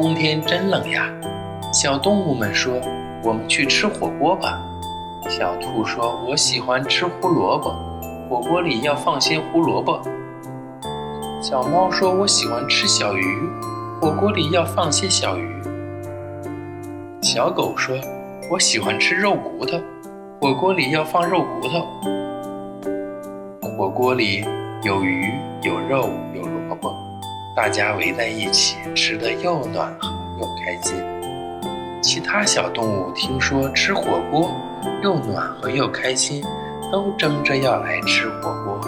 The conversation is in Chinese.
冬天真冷呀！小动物们说：“我们去吃火锅吧。”小兔说：“我喜欢吃胡萝卜，火锅里要放些胡萝卜。”小猫说：“我喜欢吃小鱼，火锅里要放些小鱼。”小狗说：“我喜欢吃肉骨头，火锅里要放肉骨头。”火锅里有鱼，有肉，有萝卜，大家围在一起，吃的又暖和又开心。其他小动物听说吃火锅又暖和又开心，都争着要来吃火锅。